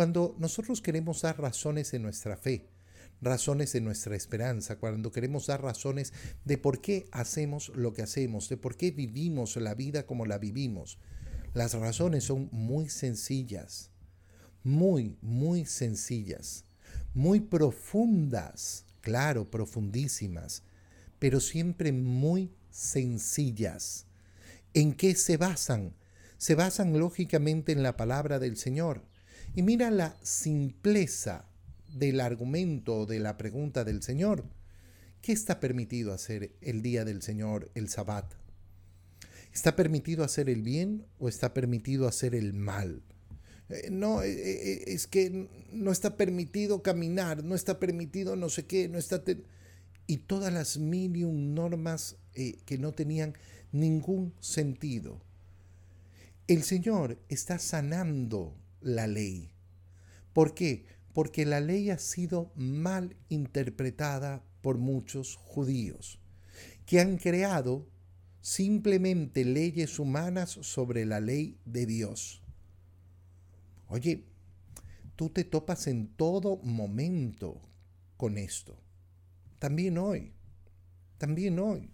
Cuando nosotros queremos dar razones en nuestra fe, razones de nuestra esperanza, cuando queremos dar razones de por qué hacemos lo que hacemos, de por qué vivimos la vida como la vivimos. Las razones son muy sencillas, muy, muy sencillas, muy profundas, claro, profundísimas, pero siempre muy sencillas. ¿En qué se basan? Se basan lógicamente en la palabra del Señor. Y mira la simpleza del argumento de la pregunta del Señor. ¿Qué está permitido hacer el día del Señor, el Sabbat? ¿Está permitido hacer el bien o está permitido hacer el mal? Eh, no, eh, eh, es que no está permitido caminar, no está permitido no sé qué, no está... Y todas las y normas que no tenían ningún sentido. El Señor está sanando la ley. ¿Por qué? porque la ley ha sido mal interpretada por muchos judíos, que han creado simplemente leyes humanas sobre la ley de Dios. Oye, tú te topas en todo momento con esto. También hoy. También hoy.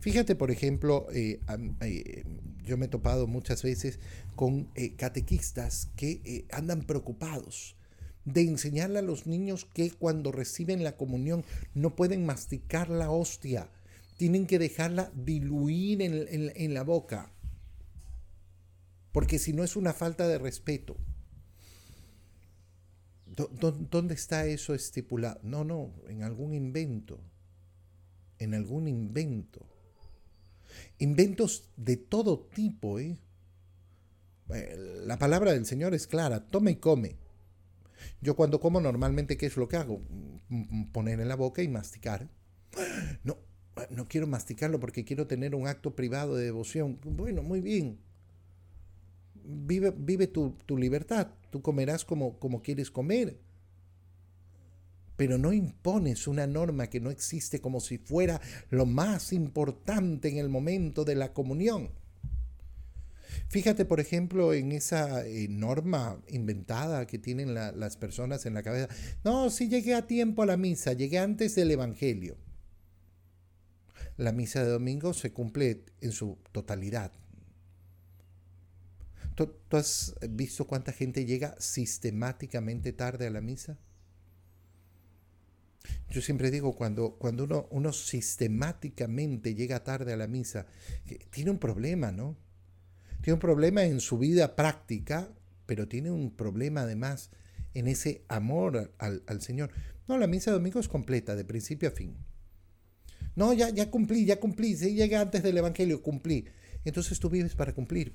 Fíjate, por ejemplo, eh, eh, yo me he topado muchas veces con eh, catequistas que andan preocupados de enseñarle a los niños que cuando reciben la comunión no pueden masticar la hostia, tienen que dejarla diluir en, la boca, porque si no es una falta de respeto. ¿Dónde está eso estipulado? No, no, en algún invento, en algún invento. Inventos de todo tipo, ¿eh? la palabra del Señor es clara, tome y come. Yo cuando como normalmente, ¿qué es lo que hago? Poner en la boca y masticar. No, no quiero masticarlo porque quiero tener un acto privado de devoción. Bueno, muy bien. Vive, vive tu, libertad. Tú comerás como, como quieres comer. Pero no impones una norma que no existe como si fuera lo más importante en el momento de la comunión. Fíjate, por ejemplo, en esa eh, norma inventada que tienen las personas en la cabeza. No, sí llegué a tiempo a la misa, llegué antes del Evangelio. La misa de domingo se cumple en su totalidad. ¿Tú, has visto cuánta gente llega sistemáticamente tarde a la misa? Yo siempre digo, cuando, cuando uno, uno sistemáticamente llega tarde a la misa, tiene un problema, ¿no? Tiene un problema en su vida práctica, pero tiene un problema además en ese amor al, Señor. No, la misa de domingo es completa, de principio a fin. No, ya, ya cumplí, ya cumplí. Si llega antes del Evangelio, cumplí. Entonces tú vives para cumplir.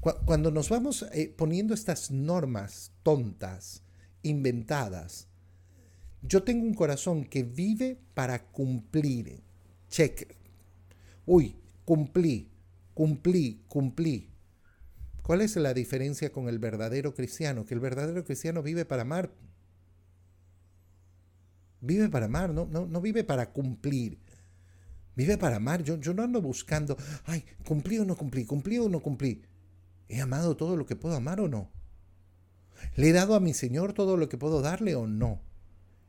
Cuando nos vamos eh, poniendo estas normas tontas, inventadas, yo tengo un corazón que vive para cumplir. Check. Uy, cumplí cumplí, cumplí. ¿Cuál es la diferencia con el verdadero cristiano? Que el verdadero cristiano vive para amar. Vive para amar, no, no, vive para cumplir. Vive para amar. Yo, yo no ando buscando, ay, cumplí o no cumplí, cumplí o no cumplí. ¿He amado todo lo que puedo amar o no? ¿Le he dado a mi Señor todo lo que puedo darle o no?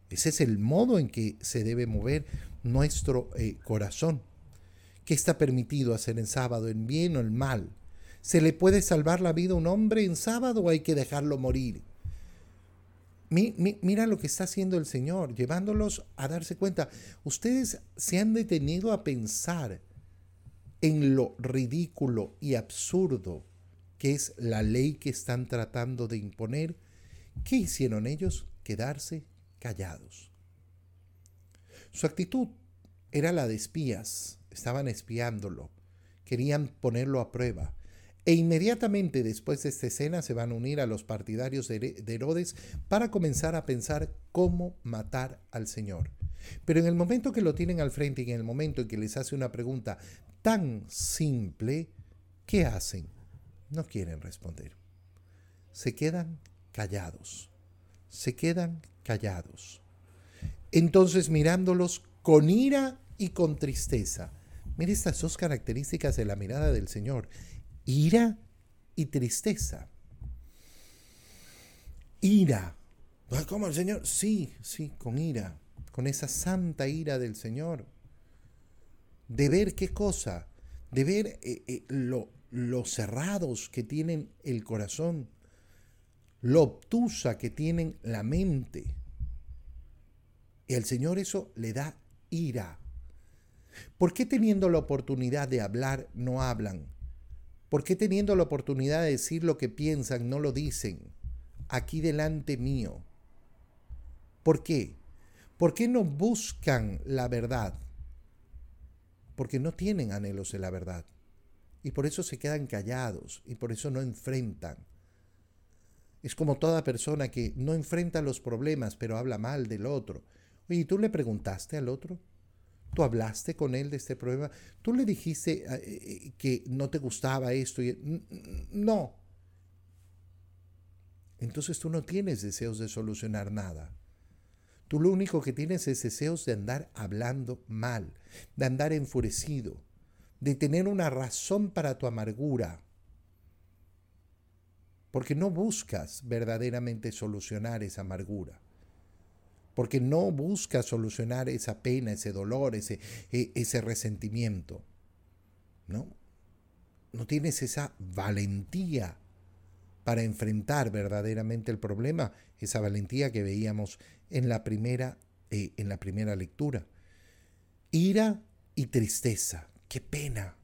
Ese es el modo en que se debe mover nuestro eh, corazón. ¿Qué está permitido hacer en sábado, en bien o en mal? ¿Se le puede salvar la vida a un hombre en sábado o hay que dejarlo morir? mira lo que está haciendo el Señor, llevándolos a darse cuenta. Ustedes se han detenido a pensar en lo ridículo y absurdo que es la ley que están tratando de imponer. ¿Qué hicieron ellos? Quedarse callados. Su actitud era la de espías estaban espiándolo, querían ponerlo a prueba. E inmediatamente después de esta escena se van a unir a los partidarios de Herodes para comenzar a pensar cómo matar al Señor. Pero en el momento que lo tienen al frente y en el momento en que les hace una pregunta tan simple, ¿qué hacen? No quieren responder. Se quedan callados. Se quedan callados. Entonces mirándolos con ira y con tristeza, Mire estas dos características de la mirada del Señor, ira y tristeza. ira. ¿Cómo el Señor? Sí, sí, con ira, con esa santa ira del Señor. De ver qué cosa, de ver eh, eh, lo, lo cerrados que tienen el corazón, lo obtusa que tienen la mente. Y al Señor eso le da ira. ¿Por qué teniendo la oportunidad de hablar no hablan? ¿Por qué teniendo la oportunidad de decir lo que piensan no lo dicen? Aquí delante mío. ¿Por qué? ¿Por qué no buscan la verdad? Porque no tienen anhelos de la verdad. Y por eso se quedan callados y por eso no enfrentan. Es como toda persona que no enfrenta los problemas, pero habla mal del otro. Oye, ¿tú le preguntaste al otro? ¿Tú hablaste con él de este problema? ¿Tú le dijiste eh, eh, que no te gustaba esto? No. Entonces tú no tienes deseos de solucionar nada. Tú lo único que tienes es deseos de andar hablando mal, de andar enfurecido, de tener una razón para tu amargura. Porque no buscas verdaderamente solucionar esa amargura porque no busca solucionar esa pena, ese dolor, ese, e, ese resentimiento. ¿No? No tienes esa valentía para enfrentar verdaderamente el problema, esa valentía que veíamos en la primera, eh, en la primera lectura. Ira y tristeza. Qué pena.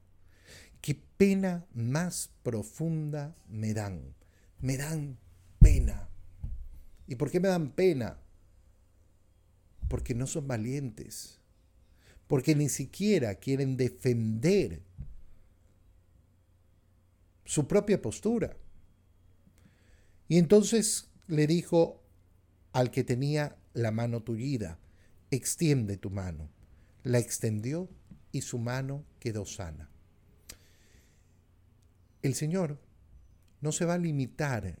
Qué pena más profunda me dan. Me dan pena. ¿Y por qué me dan pena? Porque no son valientes, porque ni siquiera quieren defender su propia postura. Y entonces le dijo al que tenía la mano tullida, extiende tu mano. La extendió y su mano quedó sana. El Señor no se va a limitar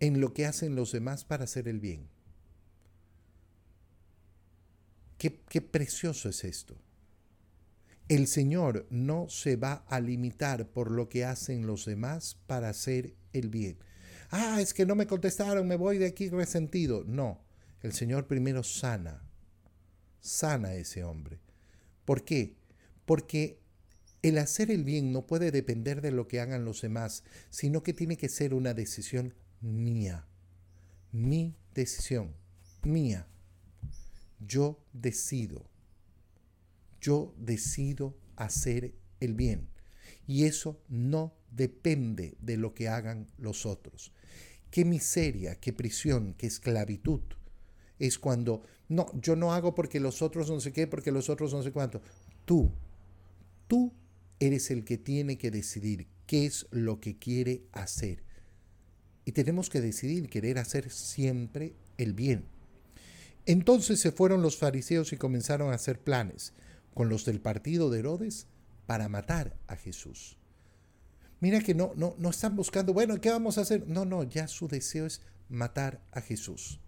en lo que hacen los demás para hacer el bien. Qué, precioso es esto. El Señor no se va a limitar por lo que hacen los demás para hacer el bien. Ah, es que no me contestaron, me voy de aquí resentido. No, el Señor primero sana, sana a ese hombre. ¿Por qué? Porque el hacer el bien no puede depender de lo que hagan los demás, sino que tiene que ser una decisión mía. Mi decisión, mía. Yo decido. Yo decido hacer el bien. Y eso no depende de lo que hagan los otros. Qué miseria, qué prisión, qué esclavitud. Es cuando, no, yo no hago porque los otros no sé qué, porque los otros no sé cuánto. Tú, tú eres el que tiene que decidir qué es lo que quiere hacer. Y tenemos que decidir querer hacer siempre el bien. Entonces se fueron los fariseos y comenzaron a hacer planes con los del partido de Herodes para matar a Jesús. Mira que no, no, no están buscando, bueno, ¿qué vamos a hacer? No, no, ya su deseo es matar a Jesús.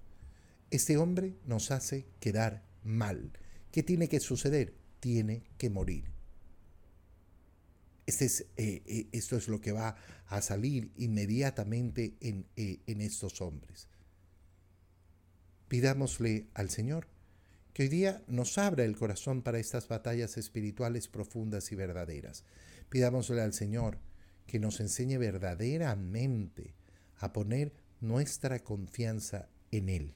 Este hombre nos hace quedar mal. ¿Qué tiene que suceder? Tiene que morir. Este es, eh, eh, esto es lo que va a salir inmediatamente en, eh, en estos hombres. Pidámosle al Señor que hoy día nos abra el corazón para estas batallas espirituales profundas y verdaderas. Pidámosle al Señor que nos enseñe verdaderamente a poner nuestra confianza en Él.